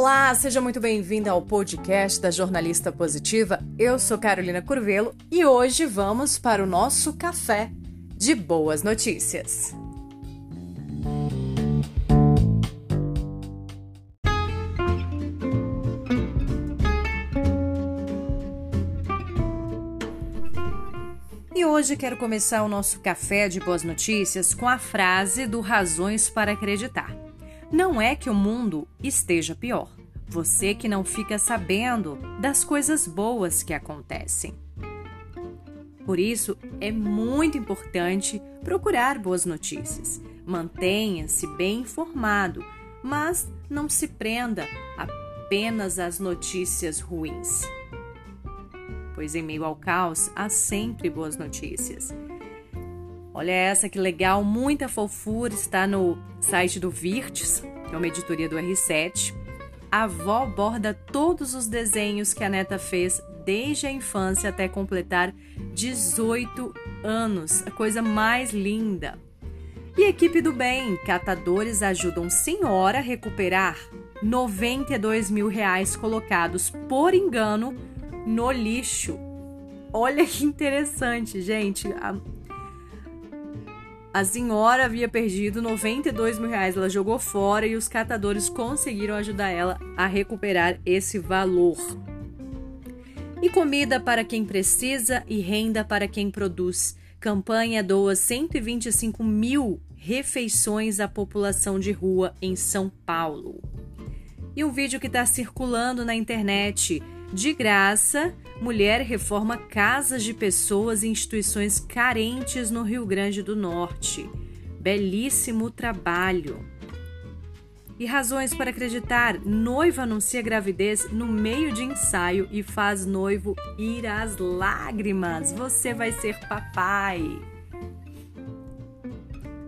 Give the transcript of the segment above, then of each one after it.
Olá, seja muito bem-vinda ao podcast da Jornalista Positiva. Eu sou Carolina Curvelo e hoje vamos para o nosso café de boas notícias. E hoje quero começar o nosso café de boas notícias com a frase do Razões para Acreditar. Não é que o mundo esteja pior. Você que não fica sabendo das coisas boas que acontecem. Por isso, é muito importante procurar boas notícias. Mantenha-se bem informado, mas não se prenda apenas às notícias ruins. Pois em meio ao caos há sempre boas notícias. Olha essa que legal, muita fofura, está no site do Virtus, que é uma editoria do R7. A avó borda todos os desenhos que a neta fez desde a infância até completar 18 anos. A coisa mais linda. E equipe do bem, catadores ajudam senhora a recuperar 92 mil reais colocados por engano no lixo. Olha que interessante, gente. A senhora havia perdido 92 mil reais, ela jogou fora e os catadores conseguiram ajudar ela a recuperar esse valor. E comida para quem precisa e renda para quem produz. Campanha doa 125 mil refeições à população de rua em São Paulo. E um vídeo que está circulando na internet de graça, mulher reforma casas de pessoas e instituições carentes no Rio Grande do Norte. Belíssimo trabalho. E razões para acreditar: noiva anuncia gravidez no meio de ensaio e faz noivo ir às lágrimas. Você vai ser papai.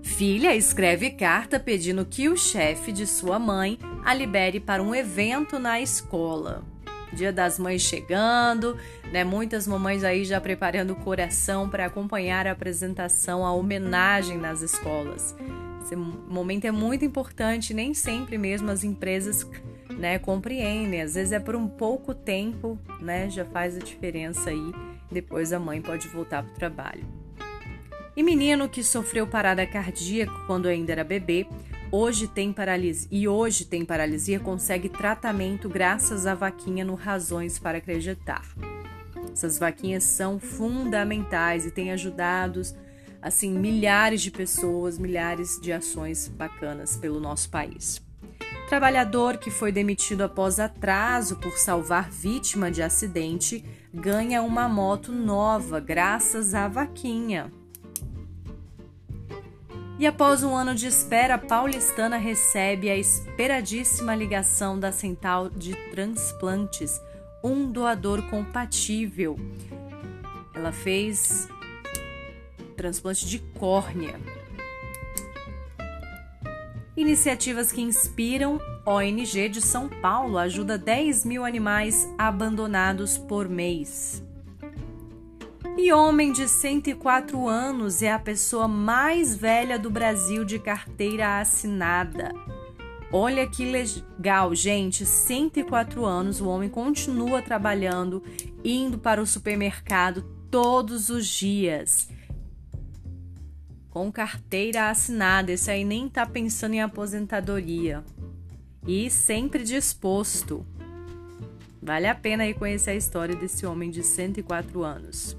Filha escreve carta pedindo que o chefe de sua mãe a libere para um evento na escola. Dia das Mães chegando, né? Muitas mamães aí já preparando o coração para acompanhar a apresentação, a homenagem nas escolas. Esse momento é muito importante, nem sempre mesmo as empresas né, compreendem. Às vezes é por um pouco tempo, né? Já faz a diferença aí. Depois a mãe pode voltar para o trabalho. E menino que sofreu parada cardíaca quando ainda era bebê hoje tem paralisia e hoje tem paralisia consegue tratamento graças à vaquinha no Razões para Acreditar. Essas vaquinhas são fundamentais e têm ajudado assim milhares de pessoas, milhares de ações bacanas pelo nosso país. Trabalhador que foi demitido após atraso por salvar vítima de acidente ganha uma moto nova graças à vaquinha. E após um ano de espera, paulistana recebe a esperadíssima ligação da Central de Transplantes, um doador compatível. Ela fez transplante de córnea. Iniciativas que inspiram. ONG de São Paulo ajuda 10 mil animais abandonados por mês. E homem de 104 anos é a pessoa mais velha do Brasil de carteira assinada. Olha que legal, gente. 104 anos, o homem continua trabalhando, indo para o supermercado todos os dias. Com carteira assinada, esse aí nem tá pensando em aposentadoria. E sempre disposto. Vale a pena aí conhecer a história desse homem de 104 anos.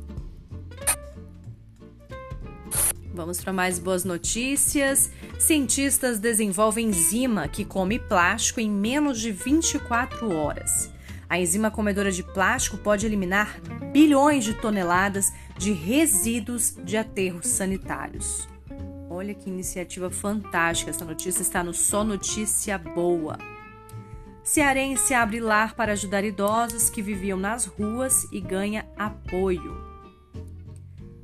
Vamos para mais boas notícias. Cientistas desenvolvem enzima que come plástico em menos de 24 horas. A enzima comedora de plástico pode eliminar bilhões de toneladas de resíduos de aterros sanitários. Olha que iniciativa fantástica! Essa notícia está no Só Notícia Boa. Cearense abre lar para ajudar idosos que viviam nas ruas e ganha apoio.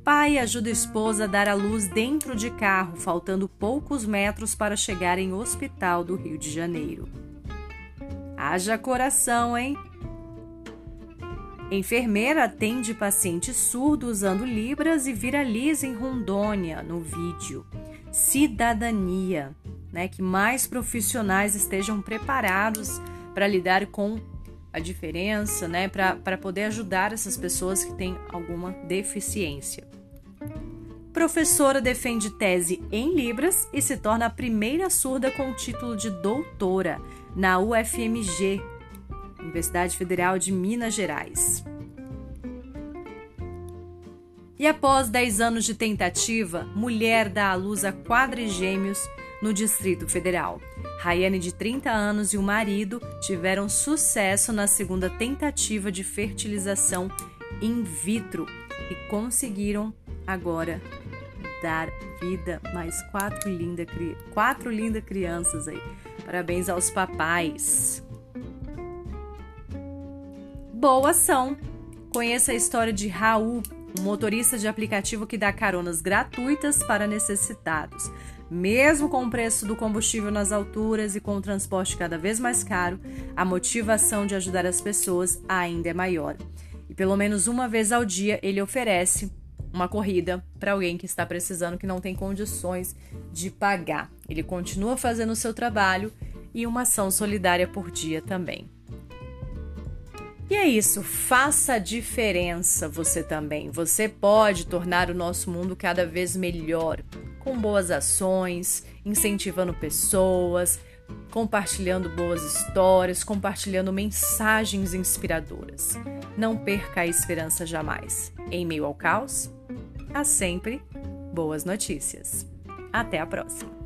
Pai ajuda a esposa a dar à luz dentro de carro, faltando poucos metros para chegar em hospital do Rio de Janeiro. Haja coração, hein? Enfermeira atende paciente surdo usando libras e viraliza em Rondônia no vídeo. Cidadania, né? Que mais profissionais estejam preparados para lidar com a diferença, né, para poder ajudar essas pessoas que têm alguma deficiência. Professora defende tese em Libras e se torna a primeira surda com o título de doutora na UFMG, Universidade Federal de Minas Gerais. E após 10 anos de tentativa, mulher dá à luz a quadrigêmeos no Distrito Federal. Rayane, de 30 anos, e o marido tiveram sucesso na segunda tentativa de fertilização in vitro e conseguiram agora dar vida mais quatro lindas quatro linda crianças aí. Parabéns aos papais. Boa ação! Conheça a história de Raul, um motorista de aplicativo que dá caronas gratuitas para necessitados. Mesmo com o preço do combustível nas alturas e com o transporte cada vez mais caro, a motivação de ajudar as pessoas ainda é maior. E pelo menos uma vez ao dia ele oferece uma corrida para alguém que está precisando, que não tem condições de pagar. Ele continua fazendo o seu trabalho e uma ação solidária por dia também. E é isso, faça a diferença você também. Você pode tornar o nosso mundo cada vez melhor com boas ações, incentivando pessoas, compartilhando boas histórias, compartilhando mensagens inspiradoras. Não perca a esperança jamais. Em meio ao caos, há sempre boas notícias. Até a próxima!